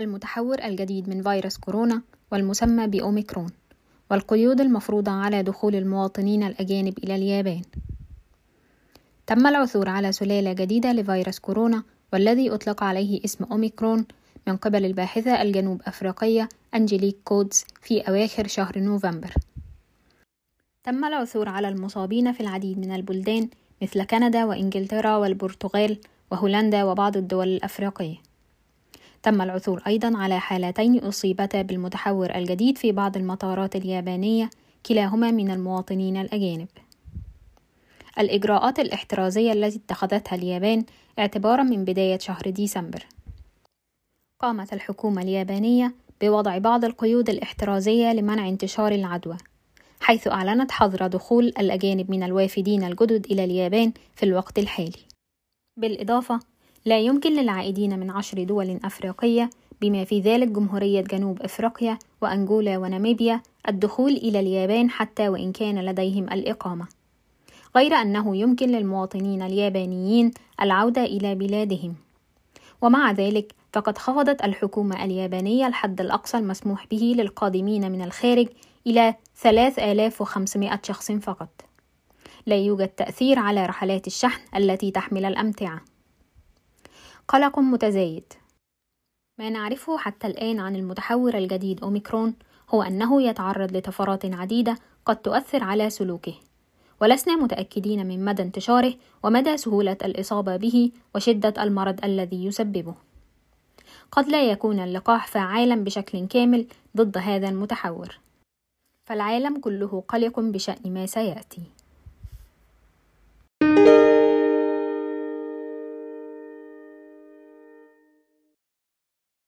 المتحور الجديد من فيروس كورونا والمسمى بأوميكرون والقيود المفروضة على دخول المواطنين الأجانب إلى اليابان. تم العثور على سلالة جديدة لفيروس كورونا والذي أطلق عليه اسم أوميكرون من قبل الباحثة الجنوب أفريقية أنجليك كودز في أواخر شهر نوفمبر. تم العثور على المصابين في العديد من البلدان مثل كندا وإنجلترا والبرتغال وهولندا وبعض الدول الأفريقية. تم العثور أيضا على حالتين أصيبتا بالمتحور الجديد في بعض المطارات اليابانية كلاهما من المواطنين الأجانب. الإجراءات الاحترازية التي اتخذتها اليابان اعتبارا من بداية شهر ديسمبر. قامت الحكومة اليابانية بوضع بعض القيود الاحترازية لمنع انتشار العدوى حيث أعلنت حظر دخول الأجانب من الوافدين الجدد إلى اليابان في الوقت الحالي. بالإضافة لا يمكن للعائدين من عشر دول أفريقية بما في ذلك جمهورية جنوب أفريقيا وأنجولا وناميبيا الدخول إلى اليابان حتى وإن كان لديهم الإقامة. غير أنه يمكن للمواطنين اليابانيين العودة إلى بلادهم. ومع ذلك فقد خفضت الحكومة اليابانية الحد الأقصى المسموح به للقادمين من الخارج إلى 3500 شخص فقط. لا يوجد تأثير على رحلات الشحن التي تحمل الأمتعة. قلق متزايد. ما نعرفه حتى الآن عن المتحور الجديد أوميكرون هو أنه يتعرض لطفرات عديدة قد تؤثر على سلوكه. ولسنا متأكدين من مدى انتشاره ومدى سهولة الإصابة به وشدة المرض الذي يسببه. قد لا يكون اللقاح فعالا بشكل كامل ضد هذا المتحور. فالعالم كله قلق بشأن ما سيأتي.